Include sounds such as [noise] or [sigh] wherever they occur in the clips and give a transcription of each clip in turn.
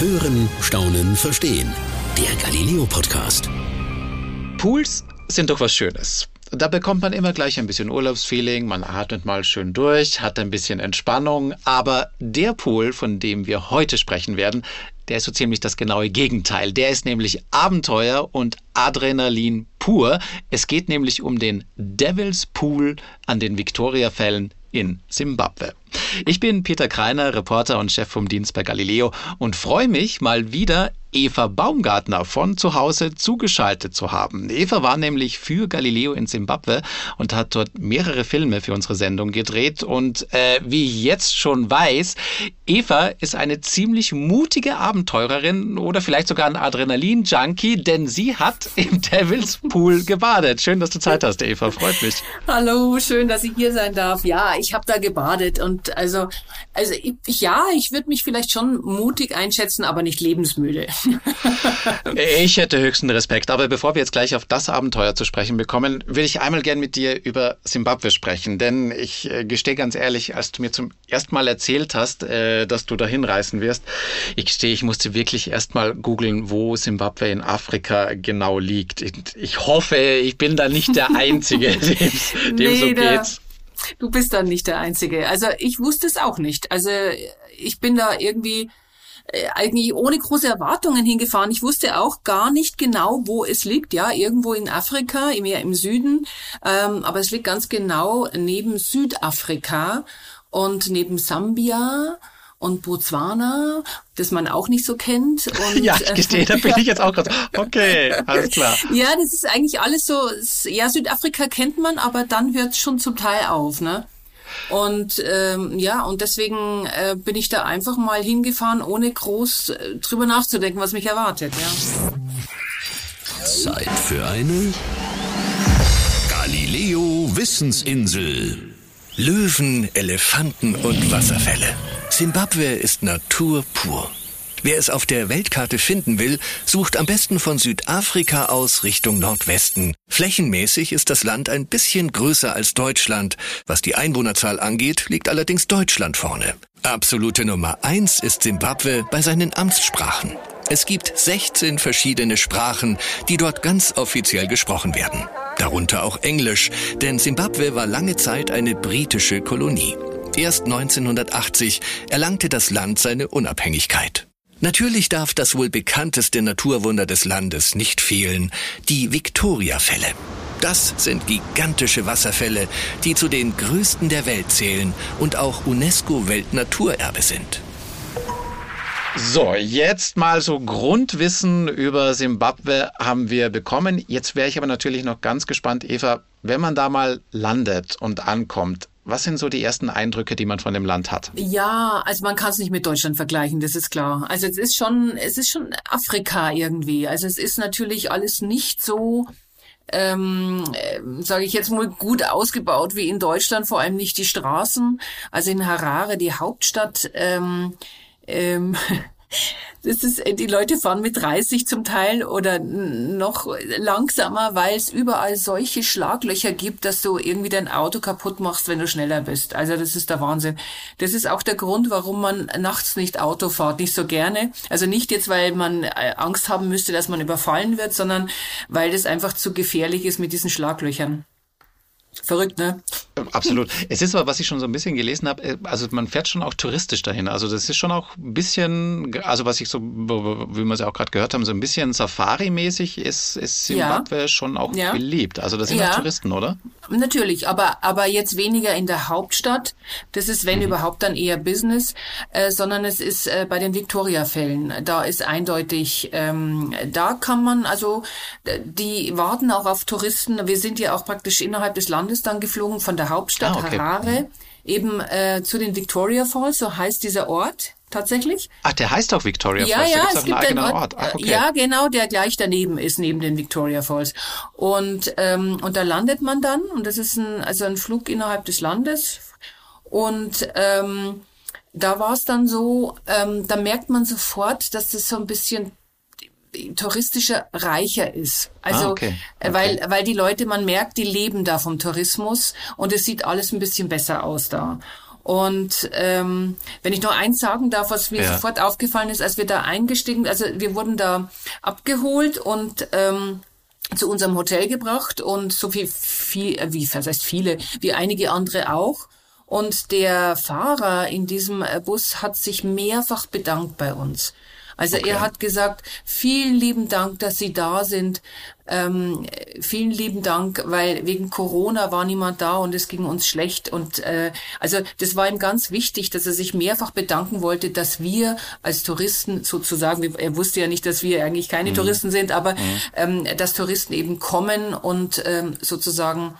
Hören, Staunen, Verstehen. Der Galileo Podcast. Pools sind doch was Schönes. Da bekommt man immer gleich ein bisschen Urlaubsfeeling, man atmet mal schön durch, hat ein bisschen Entspannung. Aber der Pool, von dem wir heute sprechen werden, der ist so ziemlich das genaue Gegenteil. Der ist nämlich Abenteuer und Adrenalin pur. Es geht nämlich um den Devil's Pool an den Victoriafällen in Simbabwe. Ich bin Peter Kreiner, Reporter und Chef vom Dienst bei Galileo und freue mich mal wieder Eva Baumgartner von zu Hause zugeschaltet zu haben. Eva war nämlich für Galileo in Simbabwe und hat dort mehrere Filme für unsere Sendung gedreht. Und äh, wie ich jetzt schon weiß, Eva ist eine ziemlich mutige Abenteurerin oder vielleicht sogar ein Adrenalin-Junkie, denn sie hat im [laughs] Devil's Pool gebadet. Schön, dass du Zeit hast, Eva. Freut mich. Hallo, schön, dass ich hier sein darf. Ja, ich habe da gebadet und also, also ich, ja, ich würde mich vielleicht schon mutig einschätzen, aber nicht lebensmüde. [laughs] ich hätte höchsten Respekt. Aber bevor wir jetzt gleich auf das Abenteuer zu sprechen bekommen, will ich einmal gern mit dir über Simbabwe sprechen. Denn ich äh, gestehe ganz ehrlich, als du mir zum ersten Mal erzählt hast, äh, dass du dahin reisen wirst, ich gestehe, ich musste wirklich erst mal googeln, wo Simbabwe in Afrika genau liegt. Ich, ich hoffe, ich bin da nicht der Einzige, [laughs] dem, dem nee, so geht. Du bist dann nicht der Einzige. Also ich wusste es auch nicht. Also ich bin da irgendwie äh, eigentlich ohne große Erwartungen hingefahren. Ich wusste auch gar nicht genau, wo es liegt. Ja, irgendwo in Afrika, mehr im Süden. Ähm, aber es liegt ganz genau neben Südafrika und neben Sambia und Botswana, das man auch nicht so kennt. [laughs] Und, ja, ich gestehe, da bin [laughs] ich jetzt auch gerade. Okay, alles klar. Ja, das ist eigentlich alles so, ja, Südafrika kennt man, aber dann hört es schon zum Teil auf, ne? Und ähm, ja, und deswegen äh, bin ich da einfach mal hingefahren, ohne groß äh, drüber nachzudenken, was mich erwartet. Ja. Zeit für eine Galileo Wissensinsel. Löwen, Elefanten und Wasserfälle. Simbabwe ist Natur pur. Wer es auf der Weltkarte finden will, sucht am besten von Südafrika aus Richtung Nordwesten. Flächenmäßig ist das Land ein bisschen größer als Deutschland. Was die Einwohnerzahl angeht, liegt allerdings Deutschland vorne. Absolute Nummer eins ist Simbabwe bei seinen Amtssprachen. Es gibt 16 verschiedene Sprachen, die dort ganz offiziell gesprochen werden. Darunter auch Englisch, denn Simbabwe war lange Zeit eine britische Kolonie. Erst 1980 erlangte das Land seine Unabhängigkeit. Natürlich darf das wohl bekannteste Naturwunder des Landes nicht fehlen, die Victoria-Fälle. Das sind gigantische Wasserfälle, die zu den größten der Welt zählen und auch UNESCO-Weltnaturerbe sind. So, jetzt mal so Grundwissen über Simbabwe haben wir bekommen. Jetzt wäre ich aber natürlich noch ganz gespannt, Eva, wenn man da mal landet und ankommt, was sind so die ersten Eindrücke, die man von dem Land hat? Ja, also man kann es nicht mit Deutschland vergleichen, das ist klar. Also es ist schon, es ist schon Afrika irgendwie. Also es ist natürlich alles nicht so ähm, äh, sage ich jetzt mal, gut ausgebaut wie in Deutschland, vor allem nicht die Straßen. Also in Harare, die Hauptstadt, ähm, ähm, [laughs] das ist, die Leute fahren mit 30 zum Teil oder noch langsamer, weil es überall solche Schlaglöcher gibt, dass du irgendwie dein Auto kaputt machst, wenn du schneller bist. Also das ist der Wahnsinn. Das ist auch der Grund, warum man nachts nicht Auto fährt, nicht so gerne. Also nicht jetzt, weil man äh, Angst haben müsste, dass man überfallen wird, sondern weil das einfach zu gefährlich ist mit diesen Schlaglöchern. Verrückt, ne? Absolut. Es ist aber, was ich schon so ein bisschen gelesen habe, äh, also man fährt schon auch touristisch dahin. Also das ist schon auch ein bisschen, also was ich so, wie wir es ja auch gerade gehört haben, so ein bisschen Safari-mäßig ist, ist Zimbabwe ja. schon auch ja. beliebt. Also das sind ja. auch Touristen, oder? Natürlich, aber, aber jetzt weniger in der Hauptstadt. Das ist, wenn mhm. überhaupt, dann eher Business, äh, sondern es ist äh, bei den Victoria-Fällen. Da ist eindeutig, ähm, da kann man, also die warten auch auf Touristen. Wir sind ja auch praktisch innerhalb des Landes dann geflogen von der Hauptstadt ah, okay. Harare, eben äh, zu den Victoria Falls, so heißt dieser Ort tatsächlich. Ach, der heißt auch Victoria ja, Falls. Ja, ja, es gibt einen Ort. Ort. Ach, okay. Ja, genau, der gleich daneben ist, neben den Victoria Falls. Und, ähm, und da landet man dann, und das ist ein, also ein Flug innerhalb des Landes. Und ähm, da war es dann so, ähm, da merkt man sofort, dass das so ein bisschen touristischer reicher ist. Also ah, okay. Äh, okay. weil weil die Leute man merkt, die leben da vom Tourismus und es sieht alles ein bisschen besser aus da. Und ähm, wenn ich noch eins sagen darf, was mir Ja. sofort aufgefallen ist, als wir da eingestiegen, also wir wurden da abgeholt und ähm, zu unserem Hotel gebracht und so viel, viel äh, wie was heißt viele, wie einige andere auch. Und der Fahrer in diesem äh, Bus hat sich mehrfach bedankt bei uns. Also er hat gesagt, vielen lieben Dank, dass Sie da sind. Ähm, vielen lieben Dank, weil wegen Corona war niemand da und es ging uns schlecht. Und äh, also das war ihm ganz wichtig, dass er sich mehrfach bedanken wollte, dass wir als Touristen sozusagen, er wusste ja nicht, dass wir eigentlich keine Touristen sind, aber ähm, dass Touristen eben kommen und ähm, sozusagen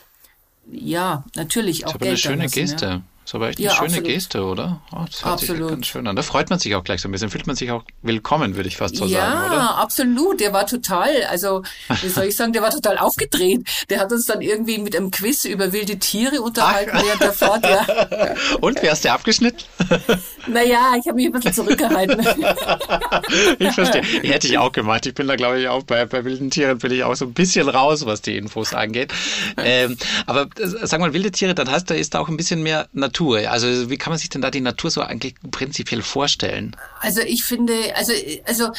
ja natürlich auch ist aber eine Geld da schöne lassen, Geste. Ja. Ist aber echt eine Ja, schöne absolut. Geste, oder? Oh, das hört sich Absolut. ganz schön an. Da freut man sich auch gleich so ein bisschen. Fühlt man sich auch willkommen, würde ich fast so ja, sagen, oder? absolut. Der war total, also wie soll ich sagen, der war total aufgedreht. Der hat uns dann irgendwie mit einem Quiz über wilde Tiere unterhalten Ach. während der Fahrt. Ja. [laughs] Und, wie hast du abgeschnitten? [laughs] Naja, ich habe mich ein bisschen zurückgehalten. [laughs] Ich verstehe. Hätte ich auch gemacht. Ich bin da, glaube ich, auch bei, bei wilden Tieren bin ich auch so ein bisschen raus, was die Infos angeht. Ähm, aber äh, sag mal, wilde Tiere, dann heißt da ist da auch ein bisschen mehr Natur. Also wie kann man sich denn da die Natur so eigentlich prinzipiell vorstellen? Also ich finde, also also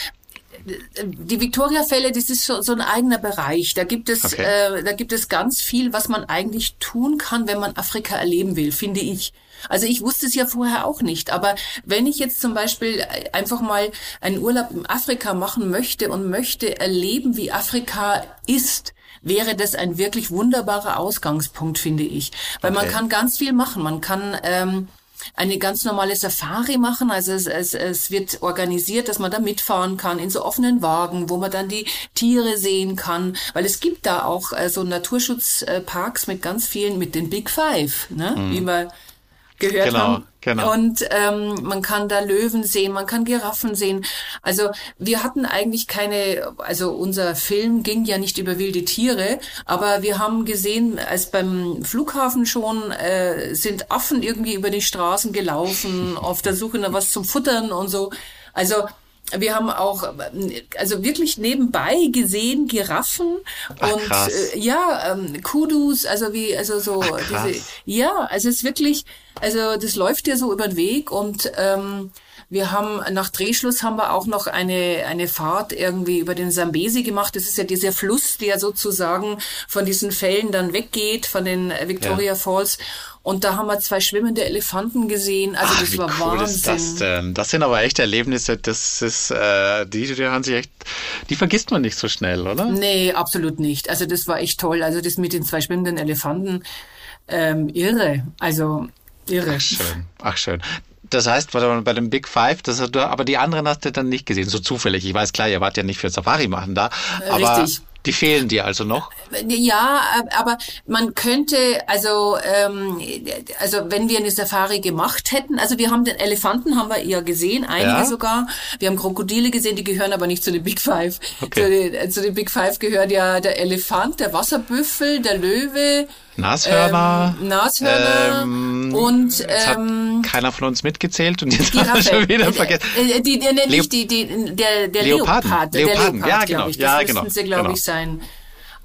die Victoria-Fälle, das ist so, so ein eigener Bereich. Da gibt es, Okay. äh, da gibt es ganz viel, was man eigentlich tun kann, wenn man Afrika erleben will, finde ich. Also ich wusste es ja vorher auch nicht, aber wenn ich jetzt zum Beispiel einfach mal einen Urlaub in Afrika machen möchte und möchte erleben, wie Afrika ist, wäre das ein wirklich wunderbarer Ausgangspunkt, finde ich. Weil man Okay. kann ganz viel machen. Man kann ähm, eine ganz normale Safari machen. Also es, es, es wird organisiert, dass man da mitfahren kann in so offenen Wagen, wo man dann die Tiere sehen kann. Weil es gibt da auch äh, so Naturschutzparks mit ganz vielen, mit den Big Five, ne? wie wir gehört Genau, haben. Genau. Und ähm, man kann da Löwen sehen, man kann Giraffen sehen. Also wir hatten eigentlich keine, also unser Film ging ja nicht über wilde Tiere, aber wir haben gesehen, als beim Flughafen schon äh, sind Affen irgendwie über die Straßen gelaufen, [laughs] auf der Suche nach was zum Futtern und so. Also wir haben auch, äh, also wirklich nebenbei gesehen Giraffen Ach, und äh, ja, ähm, Kudus, also wie, also so krass. diese, ja, also es ist wirklich, also das läuft dir so über den Weg und ähm, wir haben nach Drehschluss haben wir auch noch eine eine Fahrt irgendwie über den Sambesi gemacht. Das ist ja dieser Fluss, der sozusagen von diesen Fällen dann weggeht, von den äh, Victoria Ja. Falls. Und da haben wir zwei schwimmende Elefanten gesehen. Also Ach, das war cool Wahnsinn. ist das denn? Das sind aber echt Erlebnisse, das ist, äh, die, die haben sich echt, die vergisst man nicht so schnell, oder? Nee, absolut nicht. Also das war echt toll. Also das mit den zwei schwimmenden Elefanten, ähm, irre. Also irre. Schön. Ach, schön. Das heißt, bei dem Big Five, das hast du, aber die anderen hast du dann nicht gesehen, so zufällig. Ich weiß klar, ihr wart ja nicht für Safari machen da, aber Richtig. Die fehlen dir also noch. Ja, aber man könnte, also, ähm, also wenn wir eine Safari gemacht hätten, also wir haben den Elefanten haben wir eher gesehen, einige Ja? sogar. Wir haben Krokodile gesehen, die gehören aber nicht zu den Big Five. Okay. Zu, den, zu den Big Five gehört ja der Elefant, der Wasserbüffel, der Löwe, Nashörner. ähm, Nashörner ähm, und ähm, keiner von uns mitgezählt und jetzt [laughs] haben wir schon wieder Äh, vergessen. äh, die, die, nicht die, die, der, der Leoparden. Leopard. Leoparden, der Leopard, ja, genau. Ich. Das Ja, müssten genau, sie, glaube genau. ich, sein.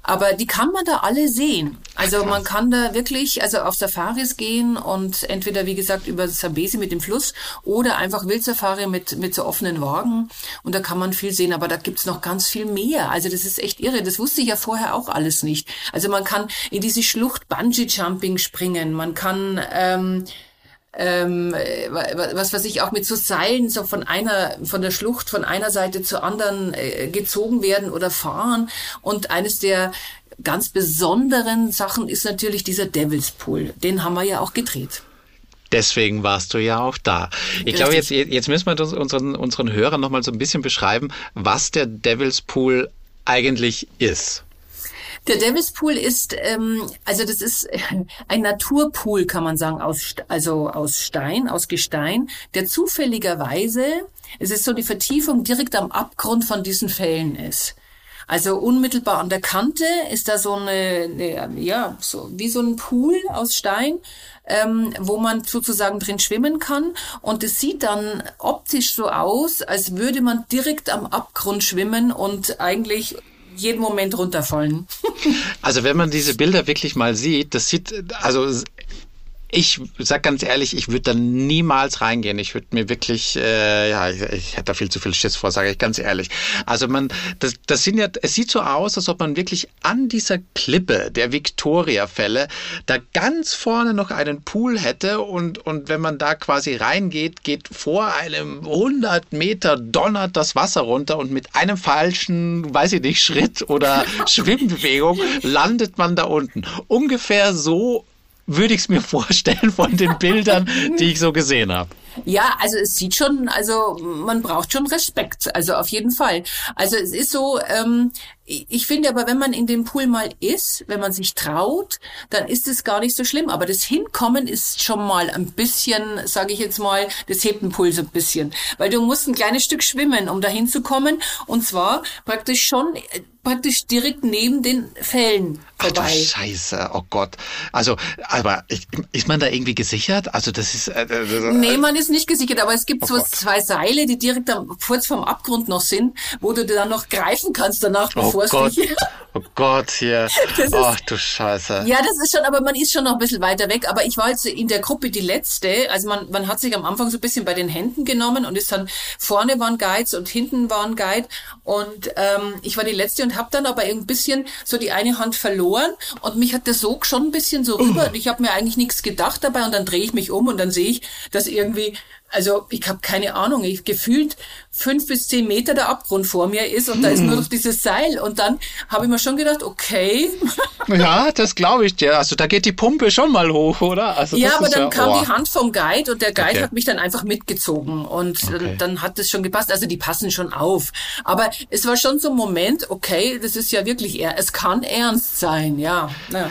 Aber die kann man da alle sehen. Also man kann da wirklich also auf Safaris gehen und entweder, wie gesagt, über Sambesi mit dem Fluss oder einfach Wildsafari mit, mit so offenen Wagen. Und da kann man viel sehen. Aber da gibt's noch ganz viel mehr. Also das ist echt irre. Das wusste ich ja vorher auch alles nicht. Also man kann in diese Schlucht Bungee-Jumping springen. Man kann... Ähm, ähm, äh, was weiß ich auch mit so Seilen so von einer von der Schlucht von einer Seite zur anderen äh, gezogen werden oder fahren und eines der ganz besonderen Sachen ist natürlich dieser Devil's Pool den haben wir ja auch gedreht Deswegen warst du ja auch da. Ich glaube, jetzt, jetzt müssen wir unseren, unseren Hörern nochmal so ein bisschen beschreiben, was der Devil's Pool eigentlich ist. Der Devil's Pool ist, ähm, also das ist [laughs] ein Naturpool, kann man sagen, aus, also aus Stein, aus Gestein, der zufälligerweise, es ist so die Vertiefung direkt am Abgrund von diesen Fällen ist. Also unmittelbar an der Kante ist da so eine, eine ja, so wie so ein Pool aus Stein, ähm, wo man sozusagen drin schwimmen kann. Und es sieht dann optisch so aus, als würde man direkt am Abgrund schwimmen und eigentlich jeden Moment runterfallen. Also wenn man diese Bilder wirklich mal sieht, das sieht, also ich sag ganz ehrlich, ich würde da niemals reingehen. Ich würde mir wirklich, äh, ja, ich, ich hätte da viel zu viel Schiss vor, sage ich ganz ehrlich. Also man, das, das sind ja, es sieht so aus, als ob man wirklich an dieser Klippe der Victoria-Fälle da ganz vorne noch einen Pool hätte und, und wenn man da quasi reingeht, geht vor einem 100 Meter donnert das Wasser runter und mit einem falschen, weiß ich nicht, Schritt oder [laughs] Schwimmbewegung landet man da unten. Ungefähr so würde ich es mir [laughs] vorstellen von den Bildern, die ich so gesehen habe. Ja, also es sieht schon, also man braucht schon Respekt, also auf jeden Fall. Also es ist so, ähm, ich finde aber, wenn man in dem Pool mal ist, wenn man sich traut, dann ist es gar nicht so schlimm. Aber das Hinkommen ist schon mal ein bisschen, sage ich jetzt mal, das hebt den Puls ein bisschen. Weil du musst ein kleines Stück schwimmen, um da hinzukommen. Und zwar praktisch schon praktisch direkt neben den Fällen vorbei. Ach du Scheiße, oh Gott. Also, aber ist man da irgendwie gesichert? Also das ist... Äh, äh, nee, man ist nicht gesichert, aber es gibt oh so Gott. zwei Seile, die direkt am, kurz vorm Abgrund noch sind, wo du dann noch greifen kannst danach, oh bevor oh Gott, hier. [laughs] Ach du Scheiße. Ja, das ist schon, aber man ist schon noch ein bisschen weiter weg. Aber ich war jetzt in der Gruppe die letzte. Also man, man hat sich am Anfang so ein bisschen bei den Händen genommen und ist dann vorne waren Guides und hinten waren Guide. Und ähm, ich war die letzte und habe dann aber ein bisschen so die eine Hand verloren und mich hat der Sog schon ein bisschen so rüber. Uh. Ich habe mir eigentlich nichts gedacht dabei und dann drehe ich mich um und dann sehe ich, dass irgendwie also ich habe keine Ahnung, ich gefühlt fünf bis zehn Meter der Abgrund vor mir ist und da ist nur hm. noch dieses Seil und dann habe ich mir schon gedacht, okay. [laughs] Ja, das glaube ich dir. Also da geht die Pumpe schon mal hoch, oder? Also ja, aber dann ja, kam oh. die Hand vom Guide und der Guide okay. hat mich dann einfach mitgezogen und okay. dann hat es schon gepasst. Also die passen schon auf. Aber es war schon so ein Moment, okay, das ist ja wirklich, es kann ernst sein, ja. ja.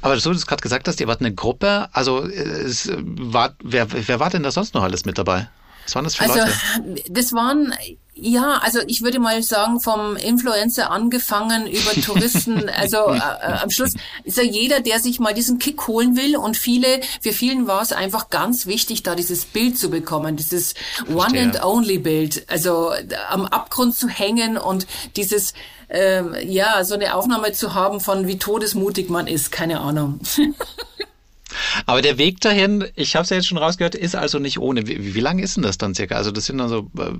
Aber so, du gerade gesagt hast, ihr wart eine Gruppe. Also es war, wer, wer war denn da sonst noch alles mit dabei? Was waren das für also, Leute? Das waren ja, also ich würde mal sagen, vom Influencer angefangen über Touristen, [laughs] also äh, äh, am Schluss ist ja jeder, der sich mal diesen Kick holen will und viele, für vielen war es einfach ganz wichtig, da dieses Bild zu bekommen, dieses One and Only Bild, also am Abgrund zu hängen und dieses ähm, ja, so eine Aufnahme zu haben von wie todesmutig man ist, keine Ahnung. [laughs] Aber der Weg dahin, ich habe es ja jetzt schon rausgehört, ist also nicht ohne. Wie, wie lang ist denn das dann circa? Also das sind dann so äh,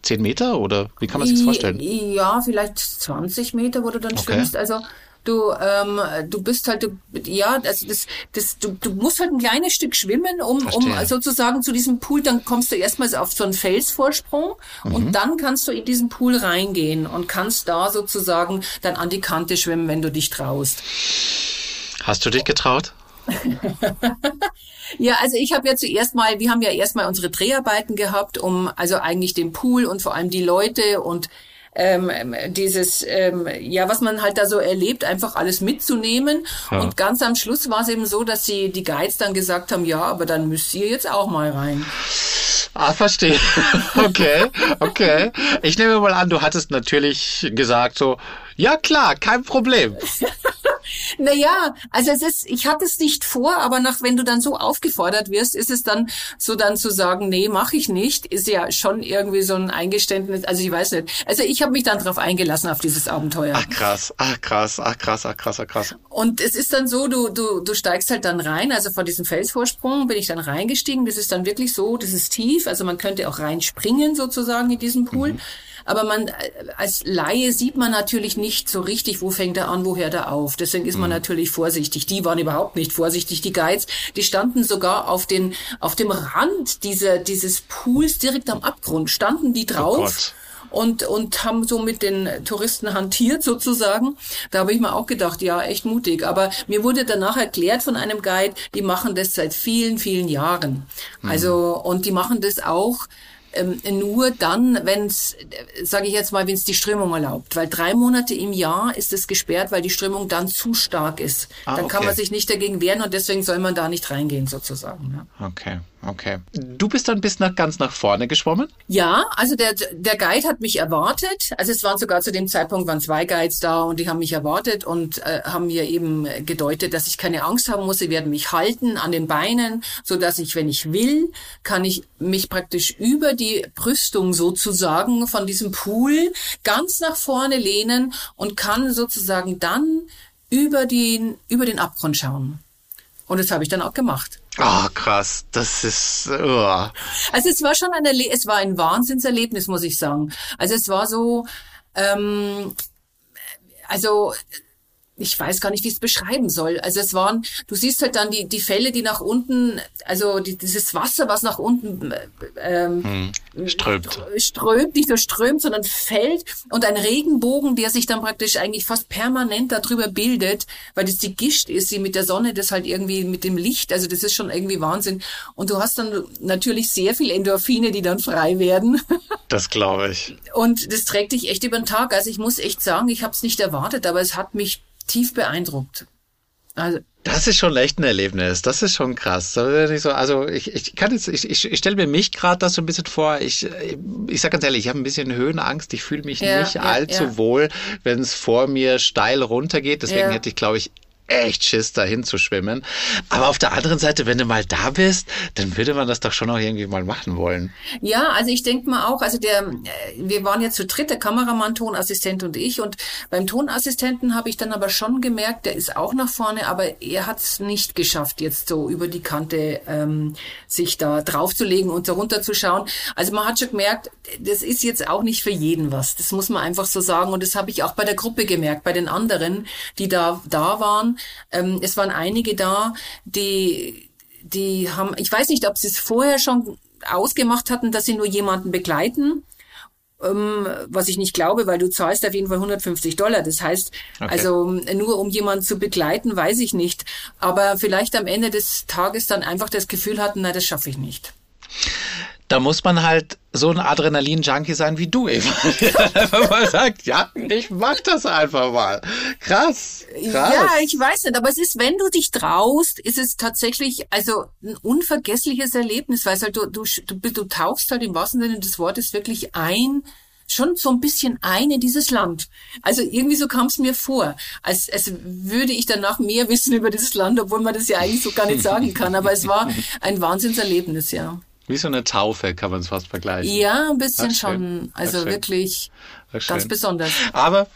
10 Meter oder wie kann man sich das vorstellen? Ja, vielleicht 20 Meter, wo du dann okay. schwimmst. Also du ähm, du bist halt du, ja also das das du, du musst halt ein kleines Stück schwimmen um Verstehe. um sozusagen zu diesem Pool dann kommst du erstmal auf so einen Felsvorsprung mhm. und dann kannst du in diesen Pool reingehen und kannst da sozusagen dann an die Kante schwimmen wenn du dich traust hast du dich getraut [laughs] ja, also ich habe ja zuerst mal, wir haben ja erstmal unsere Dreharbeiten gehabt, um also eigentlich den Pool und vor allem die Leute und ähm, dieses, ähm, ja, was man halt da so erlebt, einfach alles mitzunehmen. Ja. Und ganz am Schluss war es eben so, dass sie die Guides dann gesagt haben, ja, aber dann müsst ihr jetzt auch mal rein. Ah, verstehe. [laughs] Okay, okay. Ich nehme mal an, du hattest natürlich gesagt so, ja klar, kein Problem. [laughs] naja, also es ist, ich hatte es nicht vor, aber nach, wenn du dann so aufgefordert wirst, ist es dann so dann zu sagen, nee, mache ich nicht, ist ja schon irgendwie so ein Eingeständnis. Also ich weiß nicht. Also ich habe mich dann darauf eingelassen auf dieses Abenteuer. Ach krass, ach krass, ach krass, ach krass, ach krass. Und es ist dann so, du du du steigst halt dann rein. Also von diesem Felsvorsprung bin ich dann reingestiegen. Das ist dann wirklich so, das ist tief. Also man könnte auch reinspringen sozusagen in diesen Pool. Mhm. Aber man, als Laie sieht man natürlich nicht so richtig, wo fängt er an, wo hört er auf. Deswegen ist man mhm. natürlich vorsichtig. Die waren überhaupt nicht vorsichtig. Die Guides, die standen sogar auf den, auf dem Rand dieser, dieses Pools direkt am Abgrund, standen die oh drauf. Oh und, und haben so mit den Touristen hantiert sozusagen. Da habe ich mir auch gedacht, ja, echt mutig. Aber mir wurde danach erklärt von einem Guide, die machen das seit vielen, vielen Jahren. Mhm. Also, und die machen das auch ähm, nur dann, wenn es, sage ich jetzt mal, wenn es die Strömung erlaubt. Weil drei Monate im Jahr ist es gesperrt, weil die Strömung dann zu stark ist. Ah, dann okay. kann man sich nicht dagegen wehren und deswegen soll man da nicht reingehen sozusagen. Ja. Okay. Okay. Du bist dann bis nach ganz nach vorne geschwommen? Ja, also der, der Guide hat mich erwartet. Also es waren sogar zu dem Zeitpunkt waren zwei Guides da und die haben mich erwartet und äh, haben mir eben gedeutet, dass ich keine Angst haben muss. Sie werden mich halten an den Beinen, so dass ich, wenn ich will, kann ich mich praktisch über die Brüstung sozusagen von diesem Pool ganz nach vorne lehnen und kann sozusagen dann über den, über den Abgrund schauen. Und das habe ich dann auch gemacht. Ah, oh, krass. Das ist. Oh. Also es war schon ein Erle es war ein Wahnsinnserlebnis, muss ich sagen. Also es war so, ähm, also ich weiß gar nicht, wie ich es beschreiben soll. Also es waren, du siehst halt dann die, die Fälle, die nach unten, also die, dieses Wasser, was nach unten ähm, hm, strömt. strömt, nicht nur strömt, sondern fällt und ein Regenbogen, der sich dann praktisch eigentlich fast permanent darüber bildet, weil das die Gischt ist, die mit der Sonne das halt irgendwie mit dem Licht, also das ist schon irgendwie Wahnsinn. Und du hast dann natürlich sehr viel Endorphine, die dann frei werden. [laughs] Das glaube ich. Und das trägt dich echt über den Tag. Also ich muss echt sagen, ich habe es nicht erwartet, aber es hat mich tief beeindruckt. Also, das ist schon echt ein Erlebnis. Das ist schon krass. Also ich, ich kann jetzt, ich, ich, ich stelle mir mich gerade das so ein bisschen vor. Ich, ich sage ganz ehrlich, ich habe ein bisschen Höhenangst. Ich fühle mich ja, nicht ja, allzu ja. wohl, wenn es vor mir steil runtergeht. Deswegen hätte ich, glaube ich, echt Schiss, dahin zu schwimmen. Aber auf der anderen Seite, wenn du mal da bist, dann würde man das doch schon auch irgendwie mal machen wollen. Ja, also ich denke mal auch, also der, äh, wir waren jetzt zu dritt, der Kameramann, Tonassistent und ich. Und beim Tonassistenten habe ich dann aber schon gemerkt, der ist auch nach vorne, aber er hat es nicht geschafft, jetzt so über die Kante ähm, sich da draufzulegen und so runterzuschauen. Also man hat schon gemerkt, das ist jetzt auch nicht für jeden was. Das muss man einfach so sagen. Und das habe ich auch bei der Gruppe gemerkt, bei den anderen, die da, da waren ähm, es waren einige da, die, die haben, ich weiß nicht, ob sie es vorher schon ausgemacht hatten, dass sie nur jemanden begleiten ähm, was ich nicht glaube, weil du zahlst auf jeden Fall 150 Dollar. Das heißt, okay. also nur um jemanden zu begleiten, weiß ich nicht. Aber vielleicht am Ende des Tages dann einfach das Gefühl hatten, na, das schaffe ich nicht. Da muss man halt so ein Adrenalin-Junkie sein wie du, Eva. [laughs] Wenn man sagt, ja, ich mach das einfach mal. Krass, krass. Ja, ich weiß nicht, aber es ist, wenn du dich traust, ist es tatsächlich, also ein unvergessliches Erlebnis, weil halt du, du, du, du tauchst halt im wahrsten Sinne des Wortes wirklich ein, schon so ein bisschen ein in dieses Land. Also irgendwie so kam es mir vor, als, als würde ich danach mehr wissen über dieses Land, obwohl man das ja eigentlich so gar nicht sagen kann. Aber es war ein Wahnsinnserlebnis, ja. Wie so eine Taufe kann man es fast vergleichen. Ja, ein bisschen schon. Also wirklich ganz besonders. Aber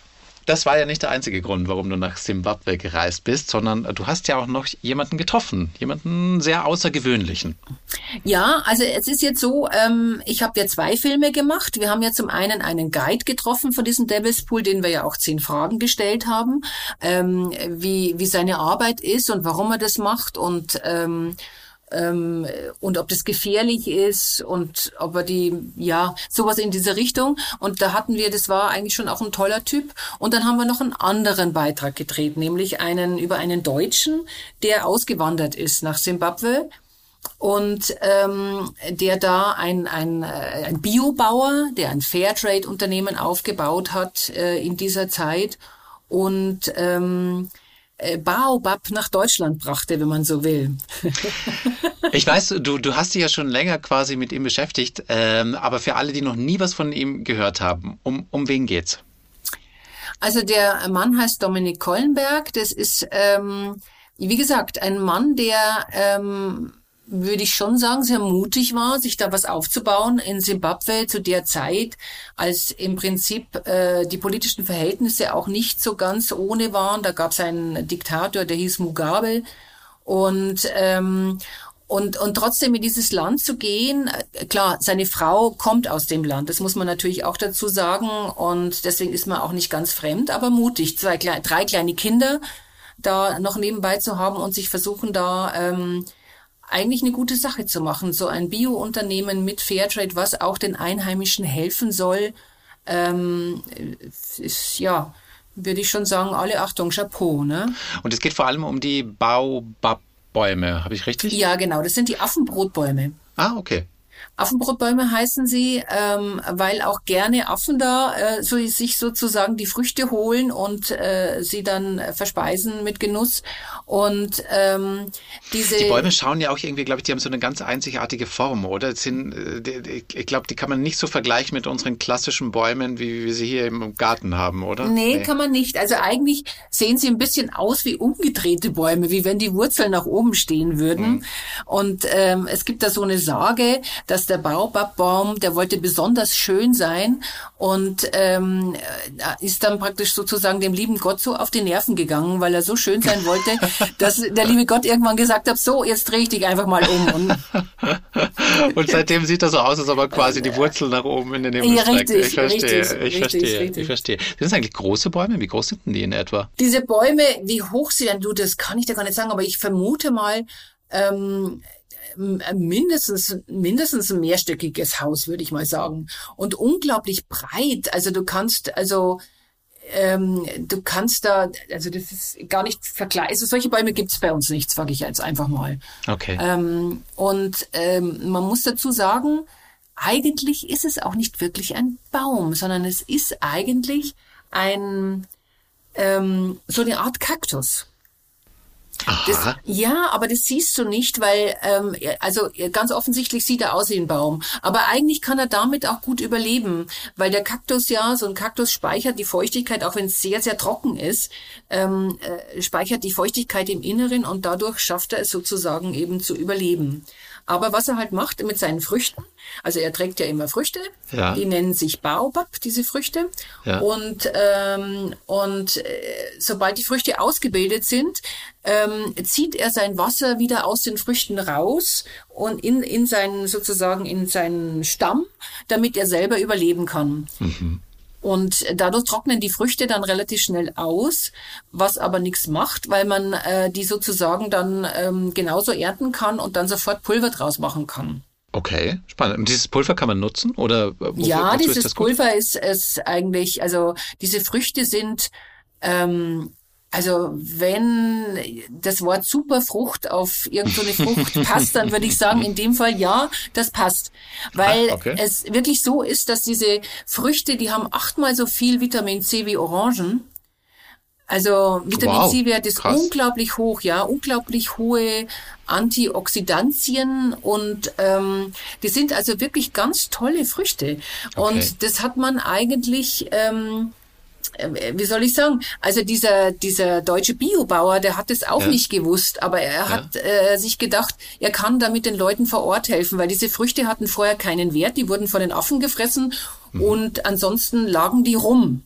das war ja nicht der einzige Grund, warum du nach Simbabwe gereist bist, sondern du hast ja auch noch jemanden getroffen, jemanden sehr außergewöhnlichen. Ja, also es ist jetzt so, ähm, ich habe ja zwei Filme gemacht. Wir haben ja zum einen einen Guide getroffen von diesem Devil's Pool, den wir ja auch zehn Fragen gestellt haben, ähm, wie, wie seine Arbeit ist und warum er das macht und ähm, ähm, und ob das gefährlich ist und ob er die, ja, sowas in diese Richtung. Und da hatten wir, das war eigentlich schon auch ein toller Typ. Und dann haben wir noch einen anderen Beitrag gedreht, nämlich einen über einen Deutschen, der ausgewandert ist nach Simbabwe und ähm, der da ein, ein, äh, ein Biobauer, der ein Fairtrade-Unternehmen aufgebaut hat äh, in dieser Zeit und ähm, äh, Baobab nach Deutschland brachte, wenn man so will. [laughs] ich weiß, du, du hast dich ja schon länger quasi mit ihm beschäftigt, ähm, aber für alle, die noch nie was von ihm gehört haben, um, um wen geht's? Also der Mann heißt Dominik Kollenberg. Das ist, ähm, wie gesagt, ein Mann, der ähm, würde ich schon sagen, sehr mutig war, sich da was aufzubauen in Simbabwe zu der Zeit, als im Prinzip äh, die politischen Verhältnisse auch nicht so ganz ohne waren. Da gab es einen Diktator, der hieß Mugabe. Und, ähm, und, und trotzdem in dieses Land zu gehen, äh, klar, seine Frau kommt aus dem Land, das muss man natürlich auch dazu sagen. Und deswegen ist man auch nicht ganz fremd, aber mutig. Zwei, drei kleine Kinder da noch nebenbei zu haben und sich versuchen da... Ähm, eigentlich eine gute Sache zu machen. So ein Bio-Unternehmen mit Fairtrade, was auch den Einheimischen helfen soll, ähm, ist, ja, würde ich schon sagen, alle Achtung, Chapeau. Ne? Und es geht vor allem um die Baobab-Bäume, habe ich richtig? Ja, genau, das sind die Affenbrotbäume. Ah, okay. Affenbrotbäume heißen sie, ähm, weil auch gerne Affen da äh, so, sich sozusagen die Früchte holen und äh, sie dann verspeisen mit Genuss. Und ähm, diese die Bäume schauen ja auch irgendwie, glaube ich, die haben so eine ganz einzigartige Form, oder? Sind, äh, ich glaube, die kann man nicht so vergleichen mit unseren klassischen Bäumen, wie wir sie hier im Garten haben, oder? Nee, nee, kann man nicht. Also eigentlich sehen sie ein bisschen aus wie umgedrehte Bäume, wie wenn die Wurzeln nach oben stehen würden. Mhm. Und ähm, es gibt da so eine Sage, dass der Baobabbaum, der wollte besonders schön sein und ähm, ist dann praktisch sozusagen dem lieben Gott so auf die Nerven gegangen, weil er so schön sein wollte, [laughs] dass der liebe Gott irgendwann gesagt hat, so, jetzt drehe ich dich einfach mal um. Und, [laughs] und seitdem sieht das so aus, als ob er quasi die Wurzel nach oben in den Himmel ja, streckt. Richtig, ich verstehe, richtig, ich richtig, verstehe, richtig. ich verstehe. Sind das eigentlich große Bäume? Wie groß sind denn die in etwa? Diese Bäume, wie hoch sie denn, du, das kann ich dir gar nicht sagen, aber ich vermute mal, ähm, mindestens mindestens ein mehrstöckiges Haus würde ich mal sagen. Und unglaublich breit. Also du kannst also ähm, du kannst da also das ist gar nicht vergleichbar. Also solche Bäume gibt's bei uns nicht sage ich jetzt einfach mal. Okay. ähm, und ähm, man muss dazu sagen eigentlich ist es auch nicht wirklich ein Baum sondern es ist eigentlich ein ähm, so eine Art Kaktus das, ja, aber das siehst du nicht, weil ähm, also ganz offensichtlich sieht er aus wie ein Baum. Aber eigentlich kann er damit auch gut überleben, weil der Kaktus ja, so ein Kaktus speichert die Feuchtigkeit, auch wenn es sehr, sehr trocken ist, ähm, äh, speichert die Feuchtigkeit im Inneren und dadurch schafft er es sozusagen eben zu überleben. Aber was er halt macht mit seinen Früchten, also er trägt ja immer Früchte, Ja. die nennen sich Baobab, diese Früchte. Ja. Und, ähm, und äh, sobald die Früchte ausgebildet sind, ähm, zieht er sein Wasser wieder aus den Früchten raus und in, in seinen, sozusagen in seinen Stamm, damit er selber überleben kann. Und dadurch trocknen die Früchte dann relativ schnell aus, was aber nichts macht, weil man äh, die sozusagen dann ähm, genauso ernten kann und dann sofort Pulver draus machen kann. Okay, spannend. Und dieses Pulver kann man nutzen oder äh, wofür, Ja, ist dieses gut? Pulver ist es eigentlich, also diese Früchte sind, ähm, also wenn das Wort Superfrucht auf irgendeine Frucht [laughs] passt, dann würde ich sagen, in dem Fall ja, das passt. Weil Ah, okay. es wirklich so ist, dass diese Früchte, die haben achtmal so viel Vitamin C wie Orangen. Also Vitamin Wow, C-Wert ist krass. unglaublich hoch, ja, unglaublich hohe Antioxidantien und ähm, die sind also wirklich ganz tolle Früchte. Okay. Und das hat man eigentlich ähm, äh, wie soll ich sagen? Also dieser dieser deutsche Biobauer, der hat es auch Ja. nicht gewusst, aber er hat äh, sich gedacht, er kann damit den Leuten vor Ort helfen, weil diese Früchte hatten vorher keinen Wert, die wurden von den Affen gefressen Mhm. und ansonsten lagen die rum.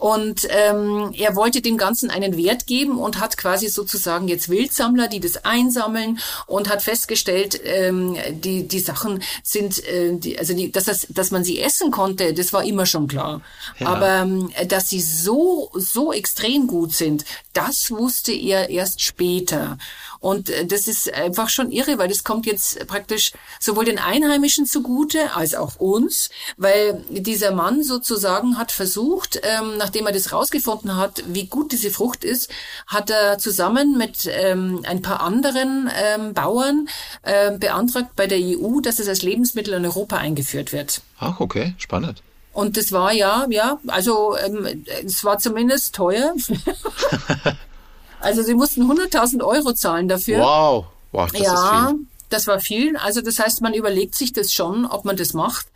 Und ähm, er wollte dem Ganzen einen Wert geben und hat quasi sozusagen jetzt Wildsammler, die das einsammeln und hat festgestellt, ähm, die die Sachen sind, äh, die, also die, dass das, dass man sie essen konnte, das war immer schon klar. Ja. Aber ähm, dass sie so so extrem gut sind, das wusste er erst später. Und äh, das ist einfach schon irre, weil das kommt jetzt praktisch sowohl den Einheimischen zugute als auch uns, weil dieser Mann sozusagen hat versucht, ähm, nachdem er das rausgefunden hat, wie gut diese Frucht ist, hat er zusammen mit ähm, ein paar anderen ähm, Bauern ähm, beantragt bei der EU, dass es als Lebensmittel in Europa eingeführt wird. Ach, okay, spannend. Und das war ja, ja, also ähm, es war zumindest teuer. [laughs] [laughs] also sie mussten 100.000 Euro zahlen dafür. Wow, wow, das ja, ist viel. das war viel. Also das heißt, man überlegt sich das schon, ob man das macht.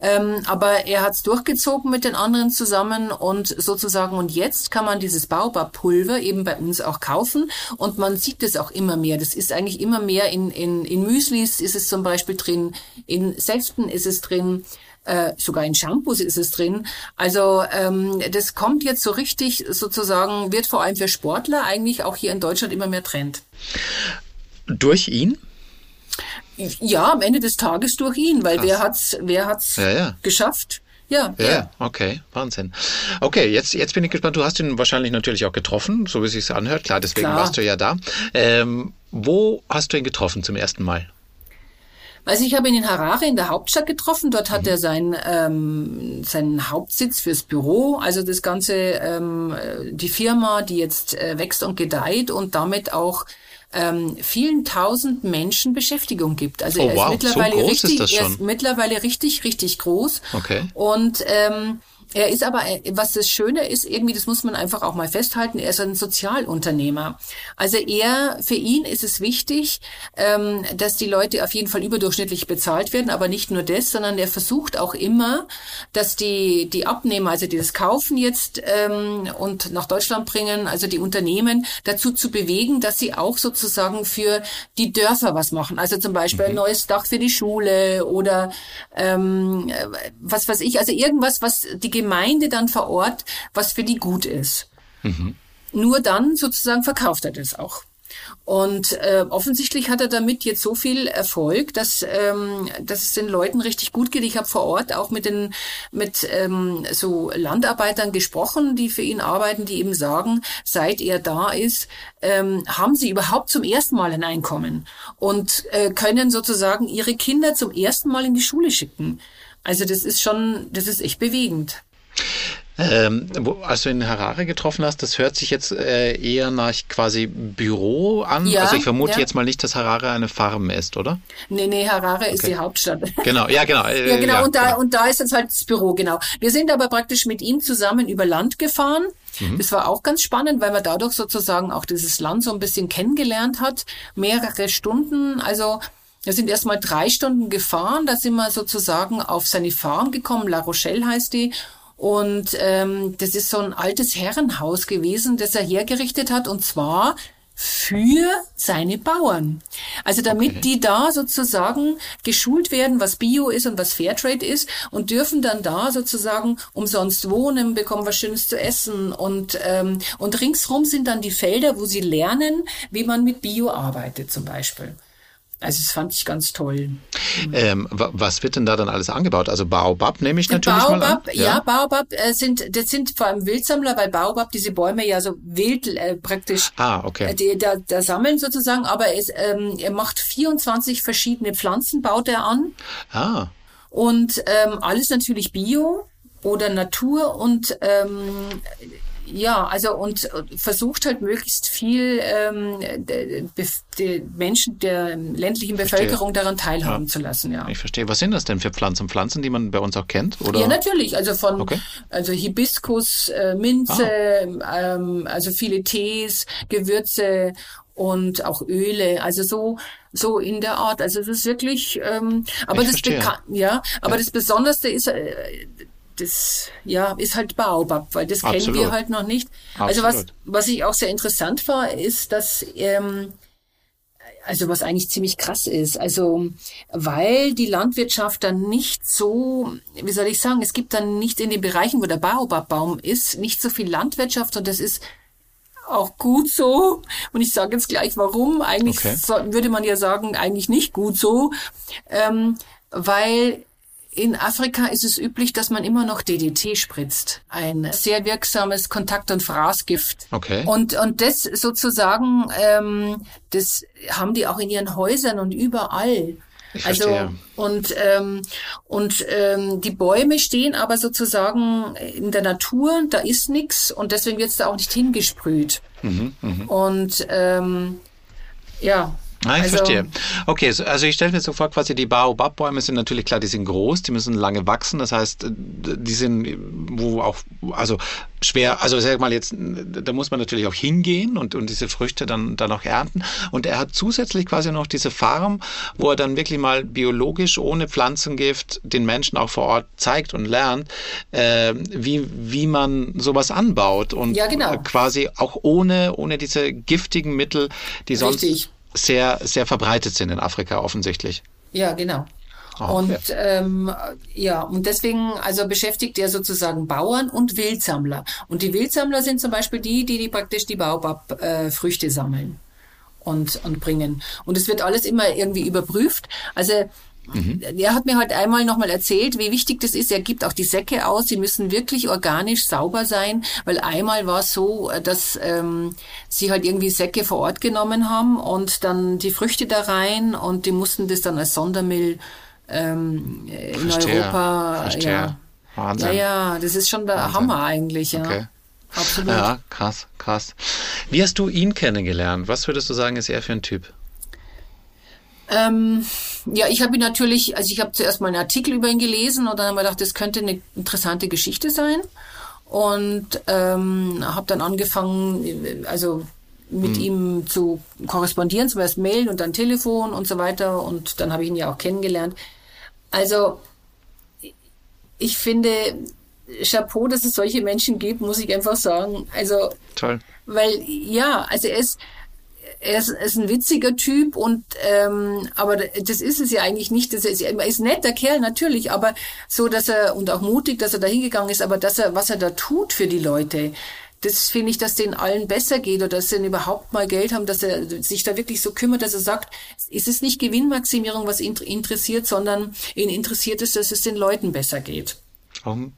Ähm, aber er hat's durchgezogen mit den anderen zusammen und sozusagen, und jetzt kann man dieses Baobab-Pulver eben bei uns auch kaufen und man sieht das auch immer mehr. Das ist eigentlich immer mehr in, in, in Müslis ist es zum Beispiel drin, in Säften ist es drin, äh, sogar in Shampoos ist es drin. Also ähm, das kommt jetzt so richtig sozusagen, wird vor allem für Sportler eigentlich auch hier in Deutschland immer mehr Trend. Durch ihn? Ja, am Ende des Tages durch ihn, weil wer hat's, wer hat's Ja, ja. geschafft? Ja, Ja, ja, okay, Wahnsinn. Okay, jetzt, jetzt bin ich gespannt. Du hast ihn wahrscheinlich natürlich auch getroffen, so wie es sich anhört. Klar, deswegen Klar. warst du ja da. Ähm, wo hast du ihn getroffen zum ersten Mal? Also ich habe ihn in Harare in der Hauptstadt getroffen. Dort hat er sein, ähm, seinen Hauptsitz fürs Büro. Also das ganze, ähm, äh, die Firma, die jetzt äh, wächst und gedeiht und damit auch ähm, vielen tausend Menschen Beschäftigung gibt. Also Oh, er ist wow, so mittlerweile ist richtig, er ist mittlerweile richtig, richtig groß. Okay. Und ähm, Er ist aber, äh, was das Schöne ist, irgendwie, das muss man einfach auch mal festhalten, er ist ein Sozialunternehmer. Also er, für ihn ist es wichtig, ähm, dass die Leute auf jeden Fall überdurchschnittlich bezahlt werden, aber nicht nur das, sondern er versucht auch immer, dass die, die Abnehmer, also die das kaufen jetzt ähm, und nach Deutschland bringen, also die Unternehmen, dazu zu bewegen, dass sie auch sozusagen für die Dörfer was machen. Also zum Beispiel mhm. ein neues Dach für die Schule oder ähm, was weiß ich, also irgendwas, was die Gemeinde dann vor Ort, was für die gut ist. Mhm. Nur dann sozusagen verkauft er das auch. Und äh, offensichtlich hat er damit jetzt so viel Erfolg, dass, ähm, dass es den Leuten richtig gut geht. Ich habe vor Ort auch mit den mit ähm, so Landarbeitern gesprochen, die für ihn arbeiten, die eben sagen, seit er da ist, ähm, haben sie überhaupt zum ersten Mal ein Einkommen und äh, können sozusagen ihre Kinder zum ersten Mal in die Schule schicken. Also das ist schon, das ist echt bewegend. Ähm, wo, als du in Harare getroffen hast, das hört sich jetzt äh, eher nach quasi Büro an. Ja, also ich vermute ja. jetzt mal nicht, dass Harare eine Farm ist, oder? Nee, nee, Harare okay. ist die Hauptstadt. [laughs] Genau, ja, genau. Äh, ja, genau, ja, und, da, genau. und da ist jetzt halt das Büro, genau. Wir sind aber praktisch mit ihm zusammen über Land gefahren. Mhm. Das war auch ganz spannend, weil man dadurch sozusagen auch dieses Land so ein bisschen kennengelernt hat. Mehrere Stunden, also wir sind erst mal drei Stunden gefahren, da sind wir sozusagen auf seine Farm gekommen, La Rochelle heißt die. Und ähm, das ist so ein altes Herrenhaus gewesen, das er hergerichtet hat, und zwar für seine Bauern. Also damit okay. die da sozusagen geschult werden, was Bio ist und was Fairtrade ist und dürfen dann da sozusagen umsonst wohnen, bekommen was Schönes zu essen und, ähm, und ringsrum sind dann die Felder, wo sie lernen, wie man mit Bio arbeitet zum Beispiel. Also das fand ich ganz toll. Ähm, was wird denn da dann alles angebaut? Also Baobab nehme ich natürlich Baobab, mal an. Ja, ja Baobab äh, sind das sind vor allem Wildsammler, weil Baobab diese Bäume ja so wild äh, praktisch ah, okay. äh, die, da, da sammeln sozusagen, aber es, ähm, er macht 24 verschiedene Pflanzen, baut er an. Ah. Und ähm, alles natürlich Bio oder Natur und ähm, ja, also und versucht halt möglichst viel ähm, die Menschen der ländlichen Bevölkerung daran teilhaben ja. zu lassen. Ja. Ich verstehe. Was sind das denn für Pflanzen? Pflanzen, die man bei uns auch kennt? Oder? Ja, natürlich. Also von okay. also Hibiskus, äh, Minze, ah. ähm, also viele Tees, Gewürze und auch Öle. Also so so in der Art. Also das ist wirklich. Ähm, aber ich das ja, aber ja. das Besonderste ist. Äh, das ja ist halt Baobab, weil das Absolut. kennen wir halt noch nicht. Absolut. Also was was ich auch sehr interessant war, ist, dass ähm, also was eigentlich ziemlich krass ist, also weil die Landwirtschaft dann nicht so, wie soll ich sagen, es gibt dann nicht in den Bereichen, wo der Baobabbaum ist, nicht so viel Landwirtschaft und das ist auch gut so. Und ich sage jetzt gleich warum. Eigentlich okay. so, würde man ja sagen, eigentlich nicht gut so, ähm, weil in Afrika ist es üblich, dass man immer noch DDT spritzt. Ein sehr wirksames Kontakt- und Fraßgift. Okay. Und, und das sozusagen, ähm, das haben die auch in ihren Häusern und überall. Ich also verstehe. und ähm, und ähm, die Bäume stehen aber sozusagen in der Natur, da ist nichts und deswegen wird es da auch nicht hingesprüht. Mhm, mh. Und ähm, ja, Ah, ich also, verstehe. Okay, also ich stelle mir so vor, quasi die Baobab-Bäume sind natürlich klar, die sind groß, die müssen lange wachsen. Das heißt, die sind wo auch, also schwer, also sag mal jetzt, da muss man natürlich auch hingehen und, und diese Früchte dann, dann auch ernten. Und er hat zusätzlich quasi noch diese Farm, wo er dann wirklich mal biologisch ohne Pflanzengift den Menschen auch vor Ort zeigt und lernt, äh, wie, wie man sowas anbaut und ja, genau. quasi auch ohne, ohne diese giftigen Mittel, die sonst Richtig sehr, sehr verbreitet sind in Afrika offensichtlich. Ja, genau. Oh, und ähm, ja, und deswegen also beschäftigt er sozusagen Bauern und Wildsammler. Und die Wildsammler sind zum Beispiel die, die, die praktisch die Baobab-Früchte äh, sammeln und, und bringen. Und es wird alles immer irgendwie überprüft. Also Mhm. Er hat mir halt einmal nochmal erzählt, wie wichtig das ist. Er gibt auch die Säcke aus. Sie müssen wirklich organisch sauber sein, weil einmal war es so, dass ähm, sie halt irgendwie Säcke vor Ort genommen haben und dann die Früchte da rein und die mussten das dann als Sondermüll ähm, in Verstehe. Europa. Verstehe. Ja. Wahnsinn. Ja, ja, das ist schon der Wahnsinn. Hammer eigentlich, ja. Okay. Absolut. Ja, krass, krass. Wie hast du ihn kennengelernt? Was würdest du sagen, ist er für ein Typ? Ähm, Ja, ich habe ihn natürlich, also ich habe zuerst mal einen Artikel über ihn gelesen und dann habe ich gedacht, das könnte eine interessante Geschichte sein. Und ähm, habe dann angefangen, also mit hm. ihm zu korrespondieren, zuerst Mail und dann Telefon und so weiter. Und dann habe ich ihn ja auch kennengelernt. Also ich finde, Chapeau, dass es solche Menschen gibt, muss ich einfach sagen. Also toll. Weil ja, also er ist er ist, ist ein witziger Typ und ähm, aber das ist es ja eigentlich nicht. Das ist, er ist netter Kerl natürlich, aber so, dass er und auch mutig, dass er da hingegangen ist, aber dass er was er da tut für die Leute, das finde ich, dass denen allen besser geht oder dass sie überhaupt mal Geld haben, dass er sich da wirklich so kümmert, dass er sagt, es ist nicht Gewinnmaximierung, was ihn interessiert, sondern ihn interessiert es, dass es den Leuten besser geht. Um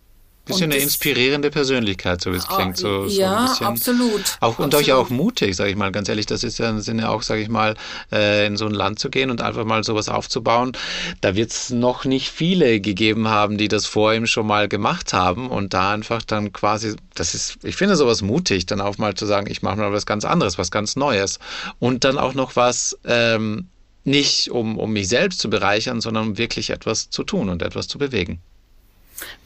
bisschen eine inspirierende Persönlichkeit, so wie es ah, klingt. So, so ja, ein bisschen absolut. Auch, und euch auch mutig, sage ich mal, ganz ehrlich. Das ist ja, sind ja auch, sage ich mal, äh, in so ein Land zu gehen und einfach mal sowas aufzubauen. Da wird es noch nicht viele gegeben haben, die das vor ihm schon mal gemacht haben und da einfach dann quasi, das ist, ich finde sowas mutig, dann auch mal zu sagen, ich mache mal was ganz anderes, was ganz Neues. Und dann auch noch was, ähm, nicht um, um mich selbst zu bereichern, sondern um wirklich etwas zu tun und etwas zu bewegen.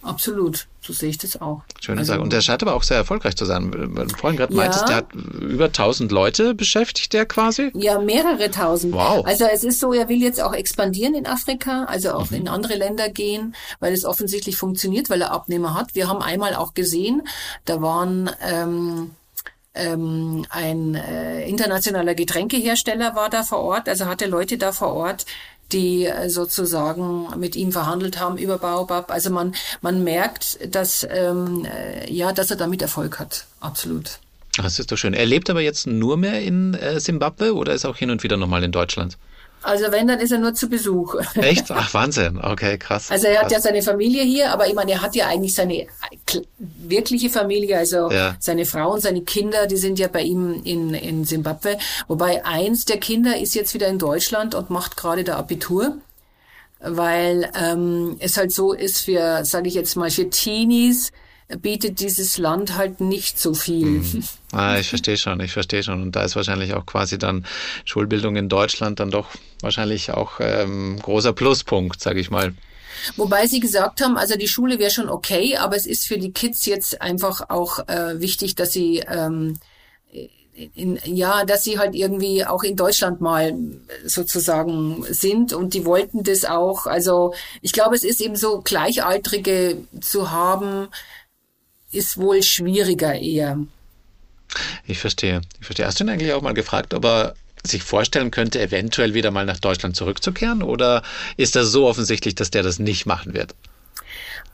Absolut, so sehe ich das auch. Schöne also, Sache. Und der scheint aber auch sehr erfolgreich zu sein. Weil du vorhin gerade ja. meintest, der hat über 1000 Leute beschäftigt, der quasi? Ja, mehrere tausend. Wow. Also es ist so, er will jetzt auch expandieren in Afrika, also auch mhm. in andere Länder gehen, weil es offensichtlich funktioniert, weil er Abnehmer hat. Wir haben einmal auch gesehen, da waren... Ähm, ähm, ein äh, internationaler Getränkehersteller war da vor Ort, also hatte Leute da vor Ort, die äh, sozusagen mit ihm verhandelt haben über Baobab. Also man, man merkt, dass, ähm, äh, ja, dass er damit Erfolg hat. Absolut. Das ist doch schön. Er lebt aber jetzt nur mehr in Simbabwe äh, oder ist auch hin und wieder nochmal in Deutschland? Also wenn, dann ist er nur zu Besuch. Echt? [laughs] Ach, Wahnsinn. Okay, krass. Also er krass. hat ja seine Familie hier, aber ich meine, er hat ja eigentlich seine wirkliche Familie, also ja. seine Frau und seine Kinder, die sind ja bei ihm in, in Zimbabwe. Wobei eins der Kinder ist jetzt wieder in Deutschland und macht gerade da Abitur weil ähm, es halt so ist für, sage ich jetzt mal, für Teenies, bietet dieses Land halt nicht so viel. Mhm. [laughs] Ah, ich verstehe schon, ich verstehe schon. Und da ist wahrscheinlich auch quasi dann Schulbildung in Deutschland dann doch wahrscheinlich auch ähm, großer Pluspunkt, sage ich mal. Wobei sie gesagt haben, also die Schule wäre schon okay, aber es ist für die Kids jetzt einfach auch äh, wichtig, dass sie ähm, in, ja, dass sie halt irgendwie auch in Deutschland mal sozusagen sind und die wollten das auch. Also ich glaube, es ist eben so Gleichaltrige zu haben, ist wohl schwieriger eher. Ich verstehe. Ich verstehe. Hast du ihn eigentlich auch mal gefragt, ob er sich vorstellen könnte, eventuell wieder mal nach Deutschland zurückzukehren? Oder ist das so offensichtlich, dass der das nicht machen wird?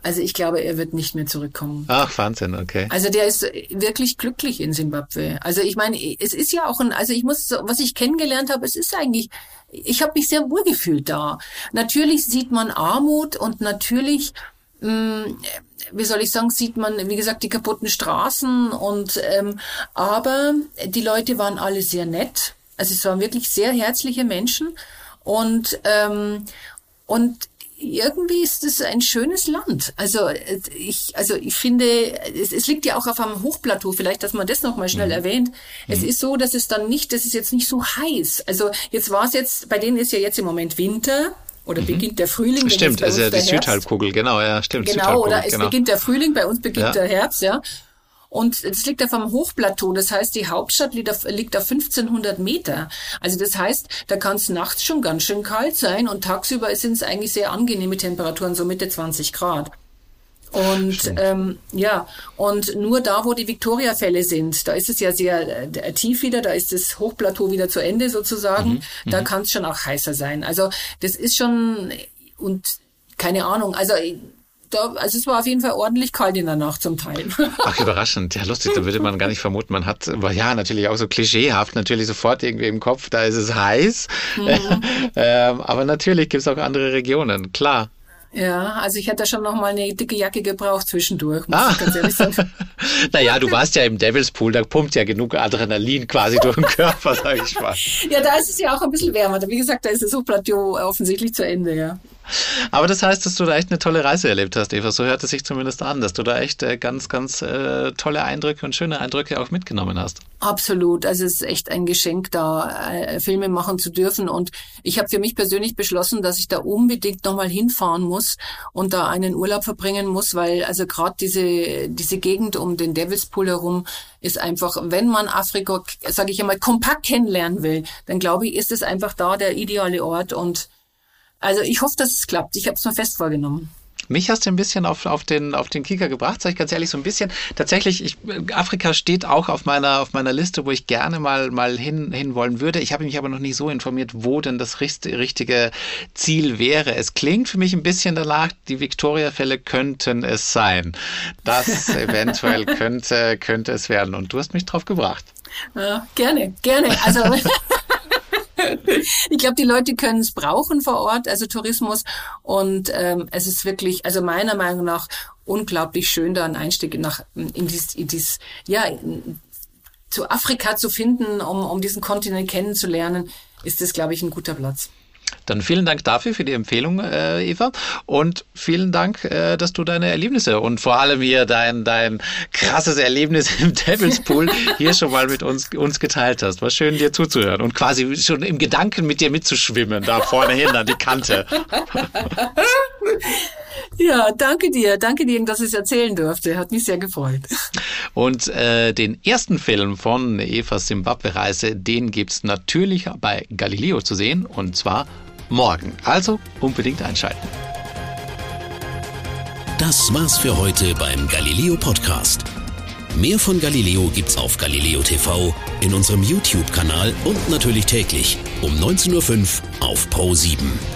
Also ich glaube, er wird nicht mehr zurückkommen. Ach, Wahnsinn, okay. Also der ist wirklich glücklich in Simbabwe. Also ich meine, es ist ja auch ein, also ich muss, was ich kennengelernt habe, es ist eigentlich, ich habe mich sehr wohl gefühlt da. Natürlich sieht man Armut und natürlich mh, mm, wie soll ich sagen, sieht man, wie gesagt, die kaputten Straßen und ähm, aber die Leute waren alle sehr nett. Also es waren wirklich sehr herzliche Menschen und ähm, und irgendwie ist es ein schönes Land. Also ich, also ich finde, es, es liegt ja auch auf einem Hochplateau. Vielleicht, dass man das noch mal schnell mhm. erwähnt. Es mhm. ist so, dass es dann nicht, das ist jetzt nicht so heiß. Also jetzt war es jetzt, bei denen ist ja jetzt im Moment Winter. Oder mhm. beginnt der Frühling. Stimmt, also ja die Südhalbkugel, genau, ja, stimmt. Genau, oder es genau. beginnt der Frühling, bei uns beginnt ja. der Herbst, ja. Und es liegt auf einem Hochplateau, das heißt, die Hauptstadt liegt auf, liegt auf 1500 Meter. Also das heißt, da kann es nachts schon ganz schön kalt sein und tagsüber sind es eigentlich sehr angenehme Temperaturen, so Mitte 20 Grad. Und ähm, ja, und nur da, wo die Victoria-Fälle sind, da ist es ja sehr äh, tief wieder, da ist das Hochplateau wieder zu Ende sozusagen. Mhm, da mhm. kann es schon auch heißer sein. Also das ist schon und keine Ahnung. Also da, also es war auf jeden Fall ordentlich kalt in der Nacht zum Teil. Ach, überraschend. Ja, lustig, da würde man gar nicht vermuten. Man hat, ja, natürlich auch so klischeehaft, natürlich sofort irgendwie im Kopf, da ist es heiß. Mhm. [laughs] ähm, aber natürlich gibt es auch andere Regionen, klar. Ja, also ich hätte schon noch mal eine dicke Jacke gebraucht zwischendurch, muss ah. ich ganz ehrlich sagen. [laughs] naja, du warst ja im Devil's Pool, da pumpt ja genug Adrenalin quasi durch den Körper, sag ich mal. Ja, da ist es ja auch ein bisschen wärmer. Wie gesagt, da ist das Hochplateau offensichtlich zu Ende, ja. Aber das heißt, dass du da echt eine tolle Reise erlebt hast, Eva. So hört es sich zumindest an, dass du da echt äh, ganz, ganz äh, tolle Eindrücke und schöne Eindrücke auch mitgenommen hast. Absolut. Also es ist echt ein Geschenk, da äh, Filme machen zu dürfen. Und ich habe für mich persönlich beschlossen, dass ich da unbedingt nochmal hinfahren muss und da einen Urlaub verbringen muss, weil also gerade diese, diese Gegend um den Devil's Pool herum ist einfach, wenn man Afrika, sage ich einmal, kompakt kennenlernen will, dann glaube ich, ist es einfach da der ideale Ort und also ich hoffe, dass es klappt. Ich habe es mir fest vorgenommen. Mich hast du ein bisschen auf, auf, den, auf den Kicker gebracht, sage ich ganz ehrlich, so ein bisschen. Tatsächlich, ich, Afrika steht auch auf meiner, auf meiner Liste, wo ich gerne mal, mal hin, hin wollen würde. Ich habe mich aber noch nicht so informiert, wo denn das richtige Ziel wäre. Es klingt für mich ein bisschen danach, die Victoria-Fälle könnten es sein. Das [laughs] eventuell könnte, könnte es werden. Und du hast mich drauf gebracht. Ja, gerne, gerne. Also [laughs] ich glaube, die Leute können es brauchen vor Ort, also Tourismus. Und ähm, es ist wirklich, also meiner Meinung nach, unglaublich schön, da einen Einstieg nach in dies, in dies ja, in, zu Afrika zu finden, um, um diesen Kontinent kennenzulernen, ist das, glaube ich, ein guter Platz. Dann vielen Dank dafür, für die Empfehlung, äh, Eva. Und vielen Dank, äh, dass du deine Erlebnisse und vor allem hier dein, dein krasses Erlebnis im Devil's Pool [laughs] hier schon mal mit uns, uns geteilt hast. War schön, dir zuzuhören und quasi schon im Gedanken mit dir mitzuschwimmen, da vorne hin an die Kante. [laughs] Ja, danke dir. Danke dir, dass ich es erzählen durfte. Hat mich sehr gefreut. Und äh, den ersten Film von Evas Zimbabwe-Reise, den gibt's natürlich bei Galileo zu sehen und zwar morgen. Also unbedingt einschalten. Das war's für heute beim Galileo Podcast. Mehr von Galileo gibt's auf Galileo TV, in unserem YouTube-Kanal und natürlich täglich um 19.05 Uhr auf Pro 7.